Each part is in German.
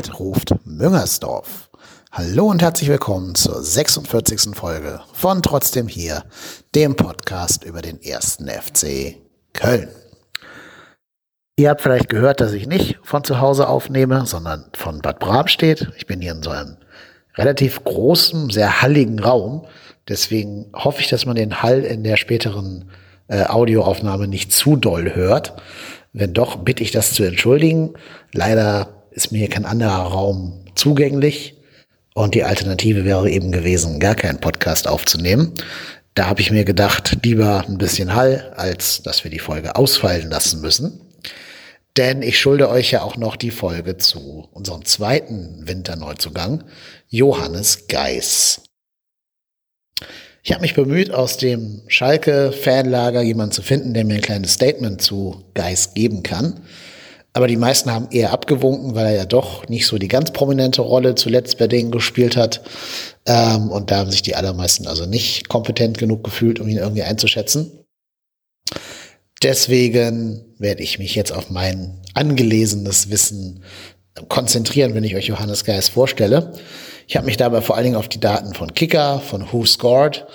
steht, ruft Müngersdorf. Hallo und herzlich willkommen zur 46. Folge von Trotzdem hier, dem Podcast über den ersten FC Köln. Ihr habt vielleicht gehört, dass ich nicht von zu Hause aufnehme, sondern von Bad Bramstedt. Ich bin hier in so einem relativ großen, sehr halligen Raum. Deswegen hoffe ich, dass man den Hall in der späteren äh, Audioaufnahme nicht zu doll hört. Wenn doch, bitte ich das zu entschuldigen. Leider ist mir kein anderer Raum zugänglich. Und die Alternative wäre eben gewesen, gar keinen Podcast aufzunehmen. Da habe ich mir gedacht, lieber ein bisschen Hall, als dass wir die Folge ausfallen lassen müssen. Denn ich schulde euch ja auch noch die Folge zu unserem zweiten Winterneuzugang, Johannes Geis. Ich habe mich bemüht, aus dem Schalke-Fanlager jemanden zu finden, der mir ein kleines Statement zu Geis geben kann. Aber die meisten haben eher abgewunken, weil er ja doch nicht so die ganz prominente Rolle zuletzt bei denen gespielt hat. Ähm, und da haben sich die allermeisten also nicht kompetent genug gefühlt, um ihn irgendwie einzuschätzen. Deswegen werde ich mich jetzt auf mein angelesenes Wissen konzentrieren, wenn ich euch Johannes Geis vorstelle. Ich habe mich dabei vor allen Dingen auf die Daten von Kicker, von Who Scored,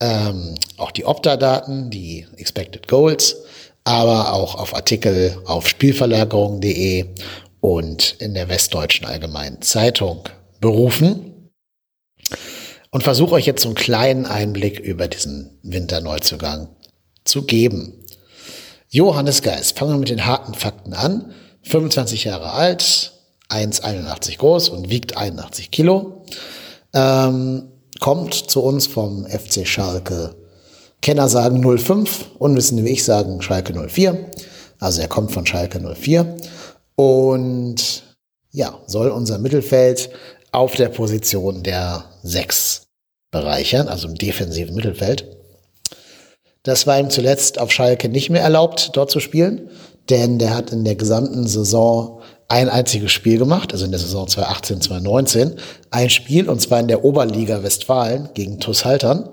ähm, auch die Opta-Daten, die Expected Goals, aber auch auf Artikel auf Spielverlagerung.de und in der Westdeutschen Allgemeinen Zeitung berufen und versuche euch jetzt so einen kleinen Einblick über diesen Winterneuzugang zu geben. Johannes Geist, fangen wir mit den harten Fakten an. 25 Jahre alt, 1,81 groß und wiegt 81 Kilo. Ähm, kommt zu uns vom FC Schalke Kenner sagen 05, Unwissende wie ich sagen Schalke 04. Also er kommt von Schalke 04 und ja, soll unser Mittelfeld auf der Position der 6 bereichern, also im defensiven Mittelfeld. Das war ihm zuletzt auf Schalke nicht mehr erlaubt, dort zu spielen, denn der hat in der gesamten Saison ein einziges Spiel gemacht, also in der Saison 2018, 2019, ein Spiel und zwar in der Oberliga Westfalen gegen TuS Haltern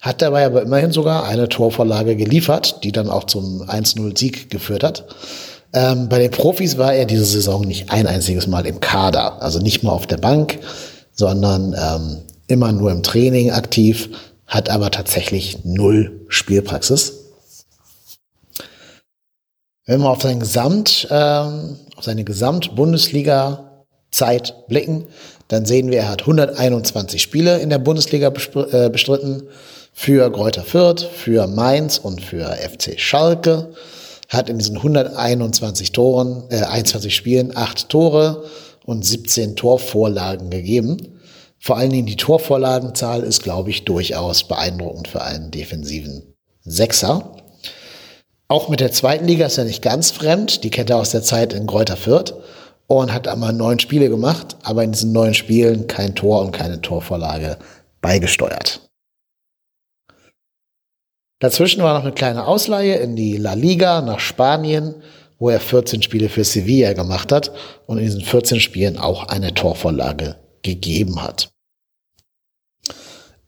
hat dabei aber immerhin sogar eine Torvorlage geliefert, die dann auch zum 1-0-Sieg geführt hat. Ähm, bei den Profis war er diese Saison nicht ein einziges Mal im Kader, also nicht mal auf der Bank, sondern ähm, immer nur im Training aktiv, hat aber tatsächlich null Spielpraxis. Wenn wir auf sein Gesamt, ähm, auf seine Gesamt-Bundesliga-Zeit blicken, dann sehen wir, er hat 121 Spiele in der Bundesliga äh, bestritten, für Greuther Fürth, für Mainz und für FC Schalke. Hat in diesen 121 Toren, äh, 21 Spielen acht Tore und 17 Torvorlagen gegeben. Vor allen Dingen die Torvorlagenzahl ist, glaube ich, durchaus beeindruckend für einen defensiven Sechser. Auch mit der zweiten Liga ist er nicht ganz fremd. Die kennt er aus der Zeit in Greuther Fürth und hat einmal neun Spiele gemacht, aber in diesen neun Spielen kein Tor und keine Torvorlage beigesteuert. Dazwischen war noch eine kleine Ausleihe in die La Liga nach Spanien, wo er 14 Spiele für Sevilla gemacht hat und in diesen 14 Spielen auch eine Torvorlage gegeben hat.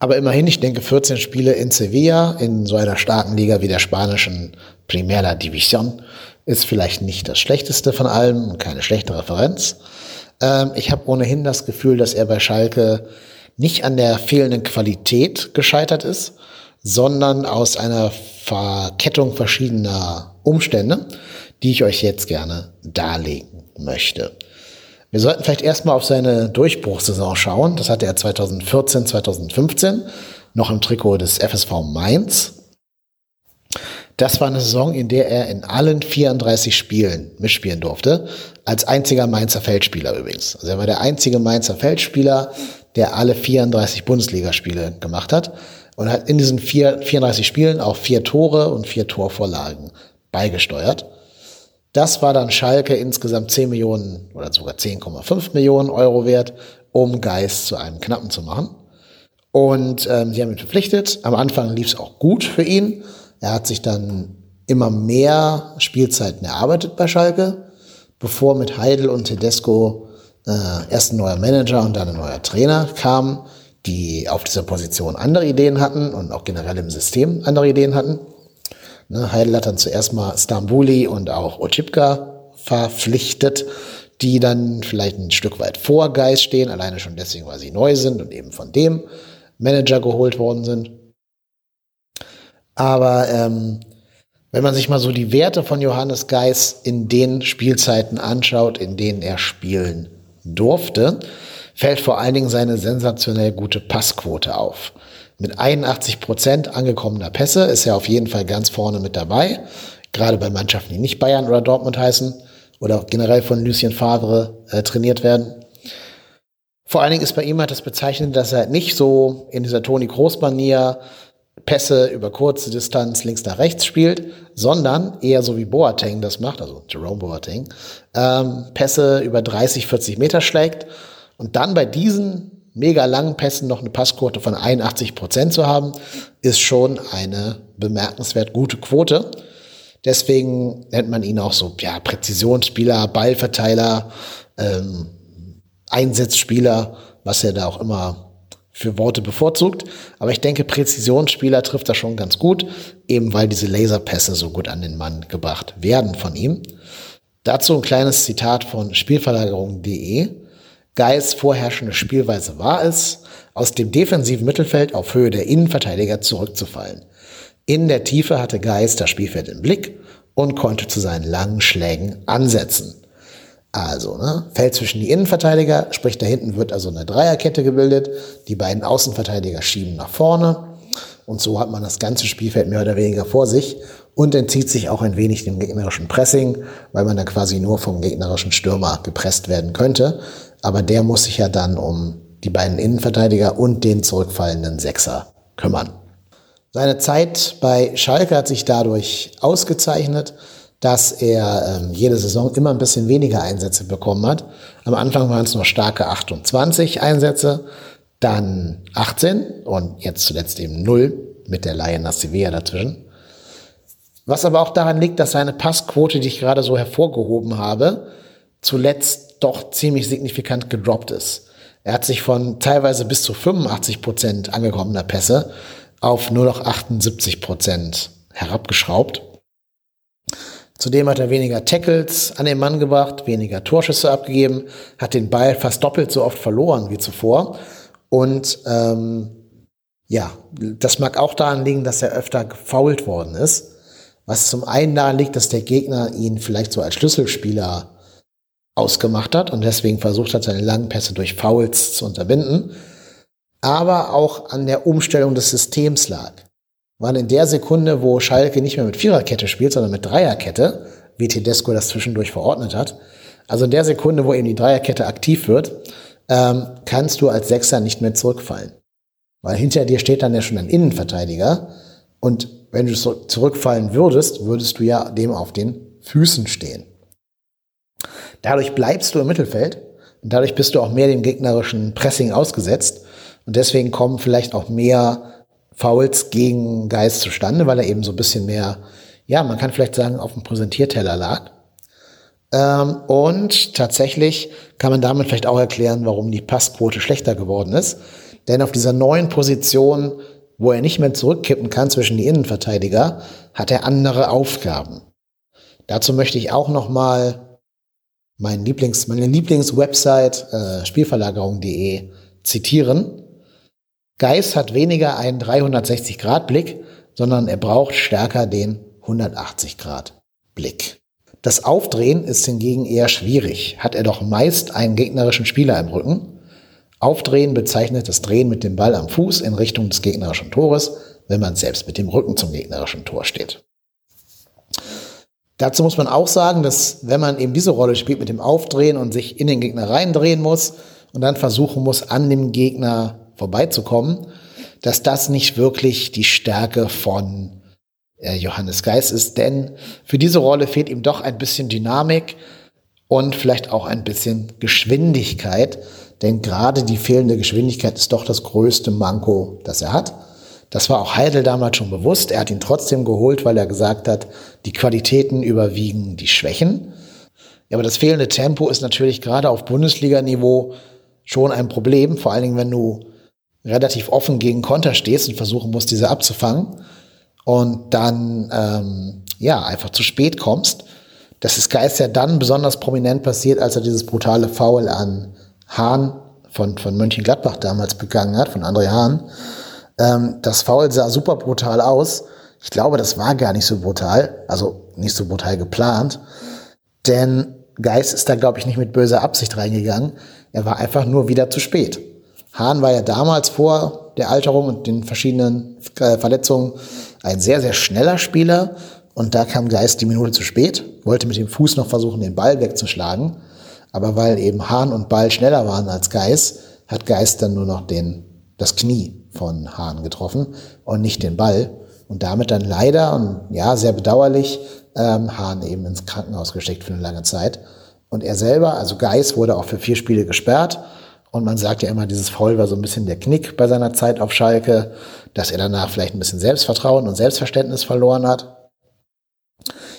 Aber immerhin, ich denke, 14 Spiele in Sevilla, in so einer starken Liga wie der spanischen Primera División, ist vielleicht nicht das schlechteste von allem und keine schlechte Referenz. Ähm, ich habe ohnehin das Gefühl, dass er bei Schalke nicht an der fehlenden Qualität gescheitert ist, sondern aus einer Verkettung verschiedener Umstände, die ich euch jetzt gerne darlegen möchte. Wir sollten vielleicht erstmal auf seine Durchbruchssaison schauen. Das hatte er 2014, 2015 noch im Trikot des FSV Mainz. Das war eine Saison, in der er in allen 34 Spielen mitspielen durfte, als einziger Mainzer Feldspieler übrigens. Also er war der einzige Mainzer Feldspieler, der alle 34 Bundesligaspiele gemacht hat und hat in diesen vier, 34 Spielen auch vier Tore und vier Torvorlagen beigesteuert. Das war dann Schalke insgesamt 10 Millionen oder sogar 10,5 Millionen Euro wert, um Geist zu einem Knappen zu machen. Und ähm, sie haben ihn verpflichtet. Am Anfang lief es auch gut für ihn. Er hat sich dann immer mehr Spielzeiten erarbeitet bei Schalke, bevor mit Heidel und Tedesco äh, erst ein neuer Manager und dann ein neuer Trainer kam die auf dieser Position andere Ideen hatten und auch generell im System andere Ideen hatten. Ne, Heidel hat dann zuerst mal Stambuli und auch Ochipka verpflichtet, die dann vielleicht ein Stück weit vor Geist stehen, alleine schon deswegen, weil sie neu sind und eben von dem Manager geholt worden sind. Aber ähm, wenn man sich mal so die Werte von Johannes Geis in den Spielzeiten anschaut, in denen er spielen durfte, fällt vor allen Dingen seine sensationell gute Passquote auf. Mit 81 Prozent angekommener Pässe ist er auf jeden Fall ganz vorne mit dabei. Gerade bei Mannschaften, die nicht Bayern oder Dortmund heißen oder generell von Lucien Favre äh, trainiert werden. Vor allen Dingen ist bei ihm halt das Bezeichnende, dass er nicht so in dieser Toni Groß-Manier Pässe über kurze Distanz links nach rechts spielt, sondern eher so wie Boateng das macht, also Jerome Boateng, ähm, Pässe über 30, 40 Meter schlägt und dann bei diesen mega langen Pässen noch eine Passquote von 81 Prozent zu haben, ist schon eine bemerkenswert gute Quote. Deswegen nennt man ihn auch so, ja, Präzisionsspieler, Ballverteiler, ähm, Einsatzspieler, was er da auch immer für Worte bevorzugt. Aber ich denke, Präzisionsspieler trifft das schon ganz gut, eben weil diese Laserpässe so gut an den Mann gebracht werden von ihm. Dazu ein kleines Zitat von Spielverlagerung.de. Geis vorherrschende Spielweise war es, aus dem defensiven Mittelfeld auf Höhe der Innenverteidiger zurückzufallen. In der Tiefe hatte Geis das Spielfeld im Blick und konnte zu seinen langen Schlägen ansetzen. Also, ne, fällt zwischen die Innenverteidiger, sprich da hinten wird also eine Dreierkette gebildet, die beiden Außenverteidiger schieben nach vorne und so hat man das ganze Spielfeld mehr oder weniger vor sich und entzieht sich auch ein wenig dem gegnerischen Pressing, weil man dann quasi nur vom gegnerischen Stürmer gepresst werden könnte. Aber der muss sich ja dann um die beiden Innenverteidiger und den zurückfallenden Sechser kümmern. Seine Zeit bei Schalke hat sich dadurch ausgezeichnet dass er ähm, jede Saison immer ein bisschen weniger Einsätze bekommen hat. Am Anfang waren es noch starke 28 Einsätze, dann 18 und jetzt zuletzt eben 0 mit der Laie nach Sevilla dazwischen. Was aber auch daran liegt, dass seine Passquote, die ich gerade so hervorgehoben habe, zuletzt doch ziemlich signifikant gedroppt ist. Er hat sich von teilweise bis zu 85 Prozent angekommener Pässe auf nur noch 78 Prozent herabgeschraubt. Zudem hat er weniger Tackles an den Mann gebracht, weniger Torschüsse abgegeben, hat den Ball fast doppelt so oft verloren wie zuvor. Und ähm, ja, das mag auch daran liegen, dass er öfter gefoult worden ist. Was zum einen daran liegt, dass der Gegner ihn vielleicht so als Schlüsselspieler ausgemacht hat und deswegen versucht hat, seine langen Pässe durch Fouls zu unterbinden. Aber auch an der Umstellung des Systems lag waren in der Sekunde, wo Schalke nicht mehr mit Viererkette spielt, sondern mit Dreierkette, wie Tedesco das zwischendurch verordnet hat. Also in der Sekunde, wo eben die Dreierkette aktiv wird, ähm, kannst du als Sechser nicht mehr zurückfallen. Weil hinter dir steht dann ja schon ein Innenverteidiger. Und wenn du zurückfallen würdest, würdest du ja dem auf den Füßen stehen. Dadurch bleibst du im Mittelfeld und dadurch bist du auch mehr dem gegnerischen Pressing ausgesetzt. Und deswegen kommen vielleicht auch mehr Fouls gegen Geist zustande, weil er eben so ein bisschen mehr, ja, man kann vielleicht sagen, auf dem Präsentierteller lag. Ähm, und tatsächlich kann man damit vielleicht auch erklären, warum die Passquote schlechter geworden ist. Denn auf dieser neuen Position, wo er nicht mehr zurückkippen kann zwischen die Innenverteidiger, hat er andere Aufgaben. Dazu möchte ich auch noch mal mein Lieblings, meine Lieblingswebsite äh, Spielverlagerung.de zitieren. Geist hat weniger einen 360-Grad-Blick, sondern er braucht stärker den 180-Grad-Blick. Das Aufdrehen ist hingegen eher schwierig, hat er doch meist einen gegnerischen Spieler im Rücken. Aufdrehen bezeichnet das Drehen mit dem Ball am Fuß in Richtung des gegnerischen Tores, wenn man selbst mit dem Rücken zum gegnerischen Tor steht. Dazu muss man auch sagen, dass wenn man eben diese Rolle spielt mit dem Aufdrehen und sich in den Gegner reindrehen muss und dann versuchen muss, an dem Gegner vorbeizukommen, dass das nicht wirklich die Stärke von äh, Johannes Geist ist, denn für diese Rolle fehlt ihm doch ein bisschen Dynamik und vielleicht auch ein bisschen Geschwindigkeit, denn gerade die fehlende Geschwindigkeit ist doch das größte Manko, das er hat. Das war auch Heidel damals schon bewusst. Er hat ihn trotzdem geholt, weil er gesagt hat, die Qualitäten überwiegen die Schwächen. Ja, aber das fehlende Tempo ist natürlich gerade auf Bundesliga-Niveau schon ein Problem, vor allen Dingen, wenn du relativ offen gegen Konter stehst und versuchen musst, diese abzufangen und dann ähm, ja einfach zu spät kommst, Das ist Geist ja dann besonders prominent passiert, als er dieses brutale Foul an Hahn von, von Mönchengladbach damals begangen hat, von André Hahn. Ähm, das Foul sah super brutal aus. Ich glaube, das war gar nicht so brutal, also nicht so brutal geplant. Denn Geist ist da, glaube ich, nicht mit böser Absicht reingegangen. Er war einfach nur wieder zu spät. Hahn war ja damals vor der Alterung und den verschiedenen äh, Verletzungen ein sehr, sehr schneller Spieler. Und da kam Geist die Minute zu spät, wollte mit dem Fuß noch versuchen, den Ball wegzuschlagen. Aber weil eben Hahn und Ball schneller waren als Geist, hat Geist dann nur noch den, das Knie von Hahn getroffen und nicht den Ball. Und damit dann leider und ja, sehr bedauerlich ähm, Hahn eben ins Krankenhaus gesteckt für eine lange Zeit. Und er selber, also Geis, wurde auch für vier Spiele gesperrt. Und man sagt ja immer, dieses Foul war so ein bisschen der Knick bei seiner Zeit auf Schalke, dass er danach vielleicht ein bisschen Selbstvertrauen und Selbstverständnis verloren hat.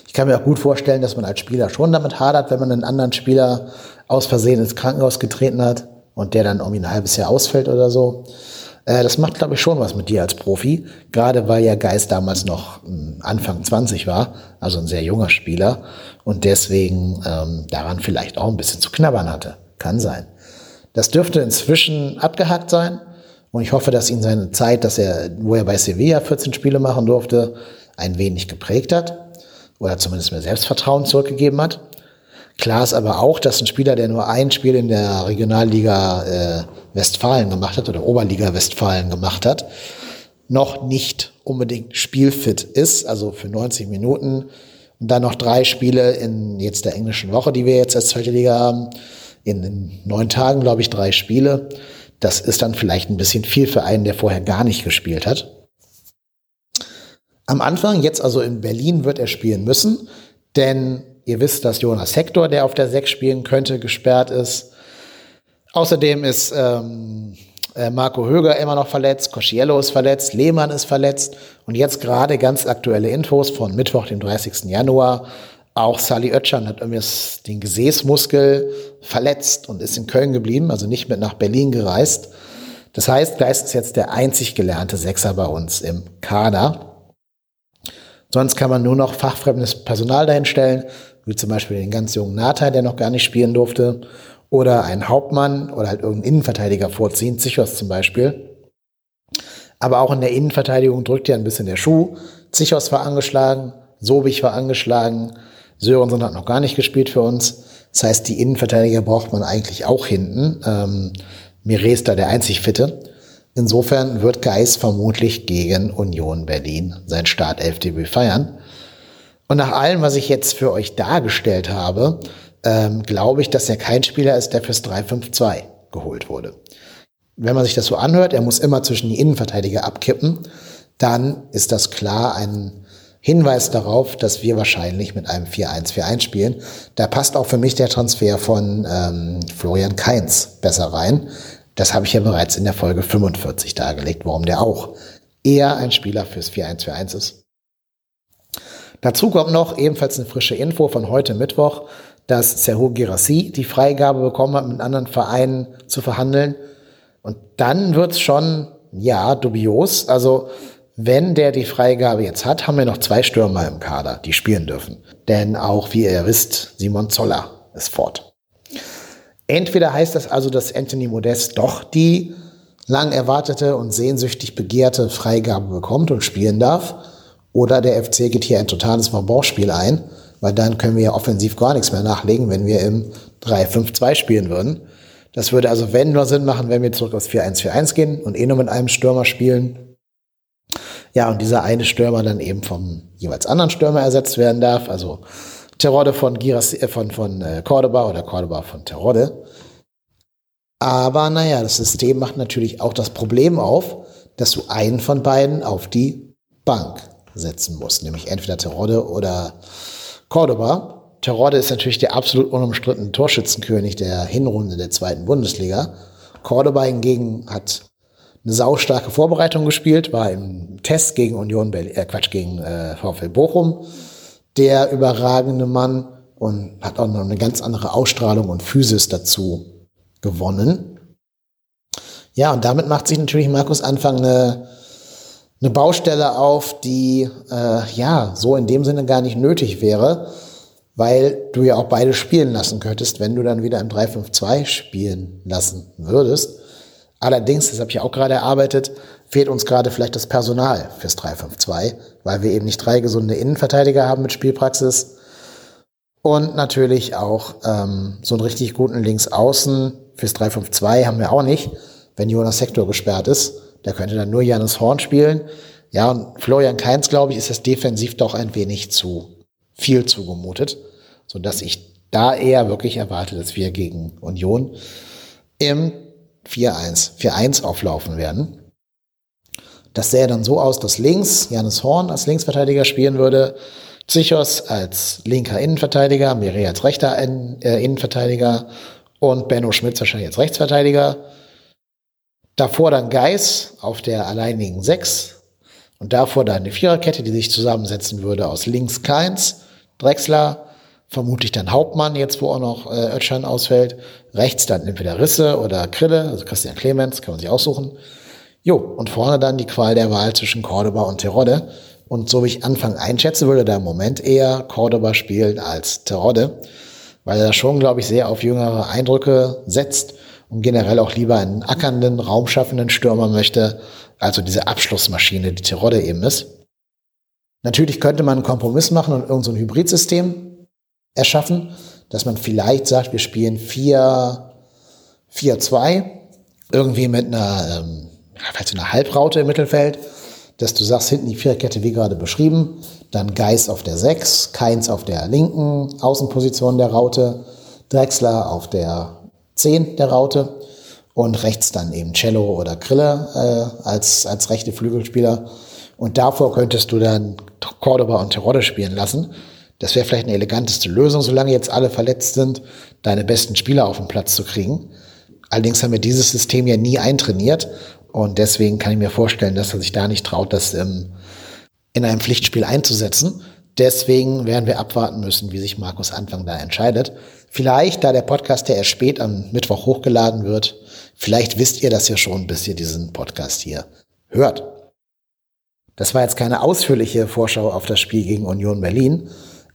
Ich kann mir auch gut vorstellen, dass man als Spieler schon damit hadert, wenn man einen anderen Spieler aus Versehen ins Krankenhaus getreten hat und der dann irgendwie ein halbes Jahr ausfällt oder so. Äh, das macht, glaube ich, schon was mit dir als Profi. Gerade weil ja Geist damals noch hm, Anfang 20 war, also ein sehr junger Spieler und deswegen ähm, daran vielleicht auch ein bisschen zu knabbern hatte. Kann sein. Das dürfte inzwischen abgehakt sein. Und ich hoffe, dass ihn seine Zeit, dass er, wo er bei Sevilla 14 Spiele machen durfte, ein wenig geprägt hat oder zumindest mehr Selbstvertrauen zurückgegeben hat. Klar ist aber auch, dass ein Spieler, der nur ein Spiel in der Regionalliga äh, Westfalen gemacht hat oder Oberliga Westfalen gemacht hat, noch nicht unbedingt spielfit ist, also für 90 Minuten. Und dann noch drei Spiele in jetzt der englischen Woche, die wir jetzt als zweite Liga haben. In, in neun Tagen, glaube ich, drei Spiele. Das ist dann vielleicht ein bisschen viel für einen, der vorher gar nicht gespielt hat. Am Anfang, jetzt also in Berlin, wird er spielen müssen, denn ihr wisst, dass Jonas Hector, der auf der 6 spielen könnte, gesperrt ist. Außerdem ist ähm, äh, Marco Höger immer noch verletzt, Cosciello ist verletzt, Lehmann ist verletzt und jetzt gerade ganz aktuelle Infos von Mittwoch, dem 30. Januar. Auch Sally Oetschan hat irgendwie den Gesäßmuskel verletzt und ist in Köln geblieben, also nicht mit nach Berlin gereist. Das heißt, Geist ist jetzt der einzig gelernte Sechser bei uns im Kader. Sonst kann man nur noch fachfremdes Personal dahinstellen, wie zum Beispiel den ganz jungen Nata, der noch gar nicht spielen durfte, oder einen Hauptmann oder halt irgendeinen Innenverteidiger vorziehen, Zichos zum Beispiel. Aber auch in der Innenverteidigung drückt ja ein bisschen der Schuh. Zichos war angeschlagen, Sobich war angeschlagen, Sörensen hat noch gar nicht gespielt für uns. Das heißt, die Innenverteidiger braucht man eigentlich auch hinten. Ähm, Mire ist da der einzig Fitte. Insofern wird Geis vermutlich gegen Union Berlin sein Startelfdebüt feiern. Und nach allem, was ich jetzt für euch dargestellt habe, ähm, glaube ich, dass er kein Spieler ist, der fürs 3-5-2 geholt wurde. Wenn man sich das so anhört, er muss immer zwischen die Innenverteidiger abkippen, dann ist das klar ein Hinweis darauf, dass wir wahrscheinlich mit einem 4-1-4-1 spielen. Da passt auch für mich der Transfer von ähm, Florian Kainz besser rein, das habe ich ja bereits in der Folge 45 dargelegt, warum der auch eher ein Spieler fürs 4-1-4-1 ist. Dazu kommt noch ebenfalls eine frische Info von heute Mittwoch, dass Serhu Girassi die Freigabe bekommen hat, mit anderen Vereinen zu verhandeln. Und dann wird's schon, ja, dubios. Also, wenn der die Freigabe jetzt hat, haben wir noch zwei Stürmer im Kader, die spielen dürfen. Denn auch, wie ihr wisst, Simon Zoller ist fort. Entweder heißt das also, dass Anthony Modest doch die lang erwartete und sehnsüchtig begehrte Freigabe bekommt und spielen darf, oder der FC geht hier ein totales Verbauchspiel ein, weil dann können wir ja offensiv gar nichts mehr nachlegen, wenn wir im 3-5-2 spielen würden. Das würde also, wenn nur Sinn machen, wenn wir zurück aufs 4-1-4-1 gehen und eh nur mit einem Stürmer spielen. Ja, und dieser eine Stürmer dann eben vom jeweils anderen Stürmer ersetzt werden darf. Also Terodde von, Giras, äh, von, von äh, Cordoba oder Cordoba von Terodde. Aber naja, das System macht natürlich auch das Problem auf, dass du einen von beiden auf die Bank setzen musst, nämlich entweder Terodde oder Cordoba. Terodde ist natürlich der absolut unumstrittene Torschützenkönig der Hinrunde der zweiten Bundesliga. Cordoba hingegen hat eine saustarke Vorbereitung gespielt, war im Test gegen Union Berlin, äh Quatsch, gegen äh, VfL Bochum der überragende Mann und hat auch noch eine ganz andere Ausstrahlung und Physis dazu gewonnen. Ja, und damit macht sich natürlich Markus Anfang eine, eine Baustelle auf, die äh, ja so in dem Sinne gar nicht nötig wäre, weil du ja auch beide spielen lassen könntest, wenn du dann wieder im 3-5-2 spielen lassen würdest. Allerdings, das habe ich auch gerade erarbeitet, fehlt uns gerade vielleicht das Personal fürs 3-5-2, weil wir eben nicht drei gesunde Innenverteidiger haben mit Spielpraxis und natürlich auch ähm, so einen richtig guten Linksaußen fürs 3-5-2 haben wir auch nicht, wenn Jonas Sektor gesperrt ist. Der könnte dann nur Janis Horn spielen. Ja, und Florian Kainz, glaube ich, ist das defensiv doch ein wenig zu viel zugemutet, so dass ich da eher wirklich erwarte, dass wir gegen Union im 4-1, 4-1 auflaufen werden. Das sähe dann so aus, dass links Janis Horn als Linksverteidiger spielen würde, Zichos als linker Innenverteidiger, Miri als rechter äh, Innenverteidiger und Benno Schmitz wahrscheinlich als Rechtsverteidiger. Davor dann Geis auf der alleinigen Sechs und davor dann eine Viererkette, die sich zusammensetzen würde aus links Keins, Drexler, vermutlich dann Hauptmann, jetzt wo auch noch äh, Ötschan ausfällt, rechts dann entweder Risse oder Krille, also Christian Clemens, kann man sich aussuchen. Jo, und vorne dann die Qual der Wahl zwischen Cordoba und Terodde. Und so wie ich Anfang einschätze, würde da im Moment eher Cordoba spielen als Terodde, weil er schon, glaube ich, sehr auf jüngere Eindrücke setzt und generell auch lieber einen ackernden, raumschaffenden Stürmer möchte, also diese Abschlussmaschine, die Terodde eben ist. Natürlich könnte man einen Kompromiss machen und irgendein so Hybridsystem erschaffen, dass man vielleicht sagt, wir spielen 4-4-2, irgendwie mit einer, ähm, vielleicht einer Halbraute im Mittelfeld dass du sagst, hinten die Viererkette wie gerade beschrieben, dann Geis auf der 6, Keins auf der linken Außenposition der Raute, Drexler auf der 10 der Raute und rechts dann eben Cello oder Krille äh, als, als rechte Flügelspieler. Und davor könntest du dann Cordoba und Terodde spielen lassen. Das wäre vielleicht eine eleganteste Lösung, solange jetzt alle verletzt sind, deine besten Spieler auf den Platz zu kriegen. Allerdings haben wir dieses System ja nie eintrainiert und deswegen kann ich mir vorstellen, dass er sich da nicht traut, das ähm, in einem Pflichtspiel einzusetzen. Deswegen werden wir abwarten müssen, wie sich Markus Anfang da entscheidet. Vielleicht, da der Podcast ja erst spät am Mittwoch hochgeladen wird, vielleicht wisst ihr das ja schon, bis ihr diesen Podcast hier hört. Das war jetzt keine ausführliche Vorschau auf das Spiel gegen Union Berlin,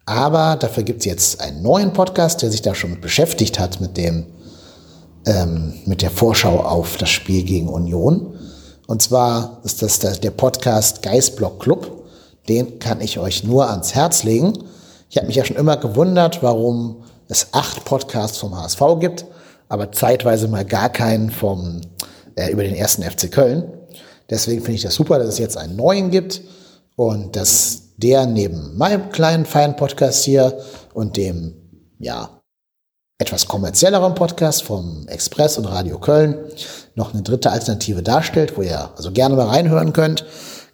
aber dafür gibt es jetzt einen neuen Podcast, der sich da schon mit beschäftigt hat, mit dem ähm, mit der Vorschau auf das Spiel gegen Union. Und zwar ist das der Podcast Geistblock Club. Den kann ich euch nur ans Herz legen. Ich habe mich ja schon immer gewundert, warum es acht Podcasts vom HSV gibt, aber zeitweise mal gar keinen vom, äh, über den ersten FC Köln. Deswegen finde ich das super, dass es jetzt einen neuen gibt und dass der neben meinem kleinen feinen Podcast hier und dem ja etwas kommerzielleren Podcast vom Express und Radio Köln noch eine dritte Alternative darstellt, wo ihr also gerne mal reinhören könnt.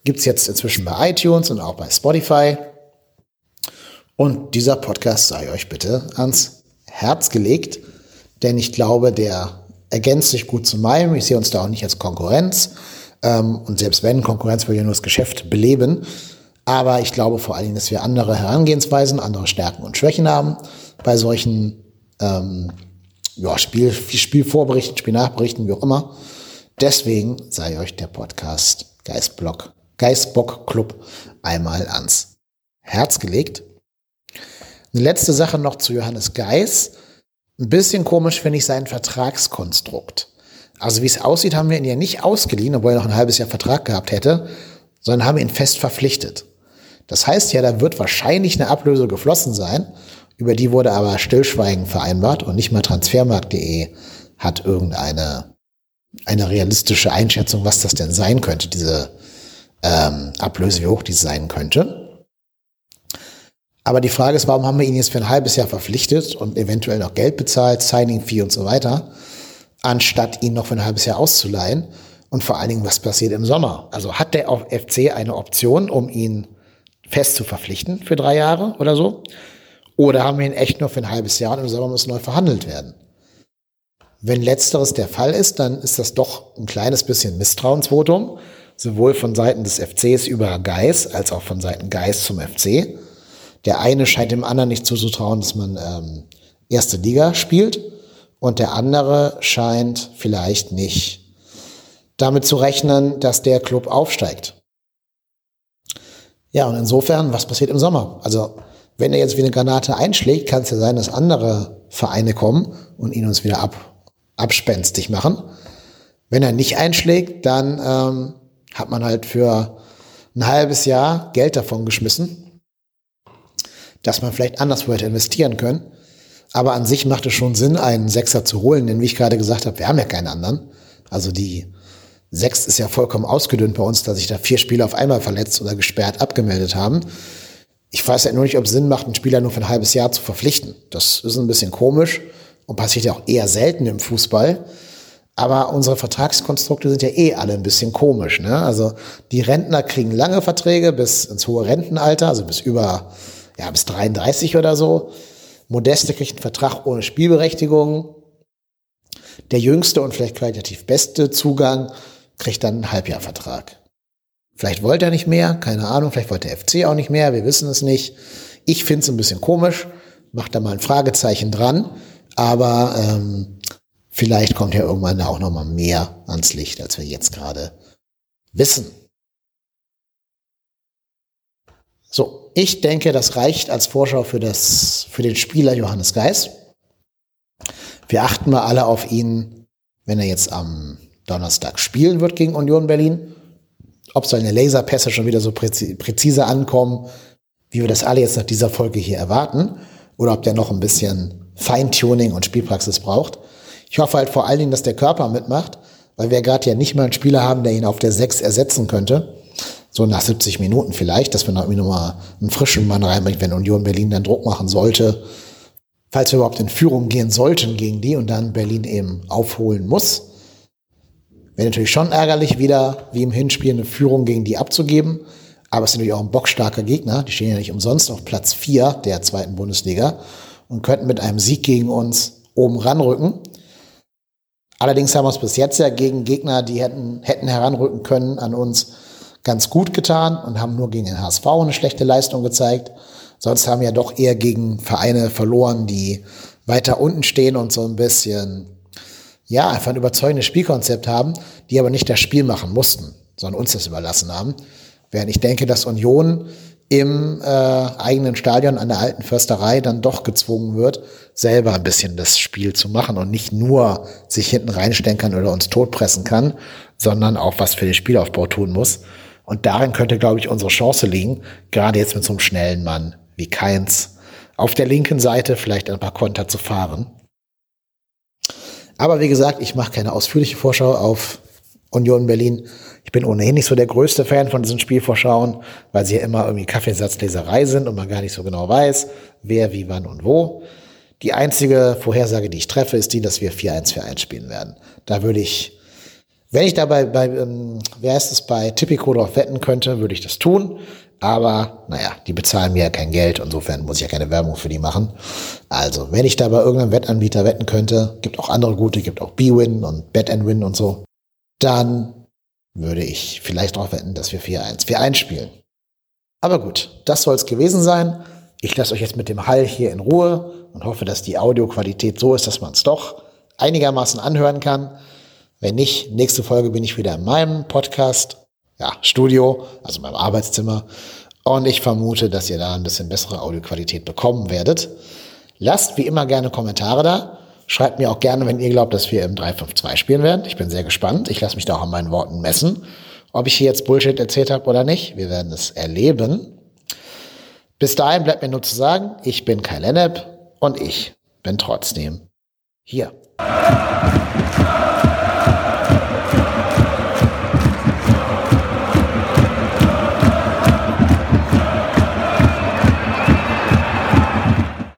Gibt's jetzt inzwischen bei iTunes und auch bei Spotify. Und dieser Podcast sei euch bitte ans Herz gelegt, denn ich glaube, der ergänzt sich gut zu meinem. Ich sehe uns da auch nicht als Konkurrenz. Ähm, und selbst wenn, Konkurrenz will ja nur das Geschäft beleben. Aber ich glaube vor allen Dingen, dass wir andere Herangehensweisen, andere Stärken und Schwächen haben bei solchen ähm, ja, Spiel, Spielvorberichten, Spielnachberichten, wie auch immer. Deswegen sei euch der Podcast Geistblock, Geistbock Club einmal ans Herz gelegt. Eine letzte Sache noch zu Johannes Geis. Ein bisschen komisch finde ich sein Vertragskonstrukt. Also wie es aussieht, haben wir ihn ja nicht ausgeliehen, obwohl er noch ein halbes Jahr Vertrag gehabt hätte, sondern haben ihn fest verpflichtet. Das heißt ja, da wird wahrscheinlich eine Ablöse geflossen sein. Über die wurde aber Stillschweigen vereinbart und nicht mal transfermarkt.de hat irgendeine eine realistische Einschätzung, was das denn sein könnte, diese ähm, Ablöse, wie hoch die sein könnte. Aber die Frage ist, warum haben wir ihn jetzt für ein halbes Jahr verpflichtet und eventuell noch Geld bezahlt, Signing Fee und so weiter, anstatt ihn noch für ein halbes Jahr auszuleihen? Und vor allen Dingen, was passiert im Sommer? Also hat der FC eine Option, um ihn fest zu verpflichten für drei Jahre oder so? Oder haben wir ihn echt nur für ein halbes Jahr und im Sommer muss neu verhandelt werden? Wenn letzteres der Fall ist, dann ist das doch ein kleines bisschen Misstrauensvotum, sowohl von Seiten des FCs über Geis als auch von Seiten Geis zum FC. Der eine scheint dem anderen nicht zuzutrauen, dass man ähm, erste Liga spielt und der andere scheint vielleicht nicht damit zu rechnen, dass der Club aufsteigt. Ja, und insofern, was passiert im Sommer? Also wenn er jetzt wie eine Granate einschlägt, kann es ja sein, dass andere Vereine kommen und ihn uns wieder ab, abspenstig machen. Wenn er nicht einschlägt, dann ähm, hat man halt für ein halbes Jahr Geld davon geschmissen, dass man vielleicht anderswo hätte investieren können. Aber an sich macht es schon Sinn, einen Sechser zu holen, denn wie ich gerade gesagt habe, wir haben ja keinen anderen. Also die Sechs ist ja vollkommen ausgedünnt bei uns, dass sich da vier Spieler auf einmal verletzt oder gesperrt abgemeldet haben. Ich weiß ja nur nicht, ob es Sinn macht, einen Spieler nur für ein halbes Jahr zu verpflichten. Das ist ein bisschen komisch und passiert ja auch eher selten im Fußball. Aber unsere Vertragskonstrukte sind ja eh alle ein bisschen komisch. Ne? Also die Rentner kriegen lange Verträge bis ins hohe Rentenalter, also bis über, ja, bis 33 oder so. Modeste kriegt einen Vertrag ohne Spielberechtigung. Der jüngste und vielleicht qualitativ beste Zugang kriegt dann einen Halbjahrvertrag. Vielleicht wollte er nicht mehr, keine Ahnung, vielleicht wollte der FC auch nicht mehr, wir wissen es nicht. Ich finde es ein bisschen komisch, macht da mal ein Fragezeichen dran, aber ähm, vielleicht kommt ja irgendwann auch noch mal mehr ans Licht, als wir jetzt gerade wissen. So, ich denke, das reicht als Vorschau für, das, für den Spieler Johannes Geis. Wir achten mal alle auf ihn, wenn er jetzt am Donnerstag spielen wird gegen Union Berlin ob seine Laserpässe schon wieder so präzise ankommen, wie wir das alle jetzt nach dieser Folge hier erwarten, oder ob der noch ein bisschen Feintuning und Spielpraxis braucht. Ich hoffe halt vor allen Dingen, dass der Körper mitmacht, weil wir gerade ja nicht mal einen Spieler haben, der ihn auf der 6 ersetzen könnte. So nach 70 Minuten vielleicht, dass wir noch irgendwie nochmal einen frischen Mann reinbringen, wenn Union Berlin dann Druck machen sollte. Falls wir überhaupt in Führung gehen sollten gegen die und dann Berlin eben aufholen muss. Wäre natürlich schon ärgerlich, wieder wie im Hinspiel eine Führung gegen die abzugeben. Aber es ist natürlich auch ein bockstarker Gegner. Die stehen ja nicht umsonst auf Platz 4 der zweiten Bundesliga und könnten mit einem Sieg gegen uns oben ranrücken. Allerdings haben wir es bis jetzt ja gegen Gegner, die hätten, hätten heranrücken können, an uns ganz gut getan und haben nur gegen den HSV eine schlechte Leistung gezeigt. Sonst haben wir ja doch eher gegen Vereine verloren, die weiter unten stehen und so ein bisschen ja, einfach ein überzeugendes Spielkonzept haben, die aber nicht das Spiel machen mussten, sondern uns das überlassen haben. Während ich denke, dass Union im äh, eigenen Stadion an der alten Försterei dann doch gezwungen wird, selber ein bisschen das Spiel zu machen und nicht nur sich hinten reinstenkern oder uns totpressen kann, sondern auch was für den Spielaufbau tun muss. Und darin könnte, glaube ich, unsere Chance liegen, gerade jetzt mit so einem schnellen Mann wie Keins auf der linken Seite vielleicht ein paar Konter zu fahren. Aber wie gesagt, ich mache keine ausführliche Vorschau auf Union Berlin. Ich bin ohnehin nicht so der größte Fan von diesen Spielvorschauen, weil sie ja immer irgendwie Kaffeesatzleserei sind und man gar nicht so genau weiß, wer, wie, wann und wo. Die einzige Vorhersage, die ich treffe, ist die, dass wir 4-1-4-1 spielen werden. Da würde ich, wenn ich dabei bei, ähm, wer heißt es, bei Tipico drauf wetten könnte, würde ich das tun. Aber naja, die bezahlen mir ja kein Geld, insofern muss ich ja keine Werbung für die machen. Also, wenn ich da bei irgendeinem Wettanbieter wetten könnte, gibt auch andere gute, gibt auch B-Win und Bet and Win und so, dann würde ich vielleicht darauf wetten, dass wir 4-1, 4-1 spielen. Aber gut, das soll es gewesen sein. Ich lasse euch jetzt mit dem Hall hier in Ruhe und hoffe, dass die Audioqualität so ist, dass man es doch einigermaßen anhören kann. Wenn nicht, nächste Folge bin ich wieder in meinem Podcast ja, Studio, also meinem Arbeitszimmer. Und ich vermute, dass ihr da ein bisschen bessere Audioqualität bekommen werdet. Lasst wie immer gerne Kommentare da. Schreibt mir auch gerne, wenn ihr glaubt, dass wir im 352 spielen werden. Ich bin sehr gespannt. Ich lasse mich da auch an meinen Worten messen, ob ich hier jetzt Bullshit erzählt habe oder nicht. Wir werden es erleben. Bis dahin bleibt mir nur zu sagen, ich bin Kai Lennep und ich bin trotzdem hier.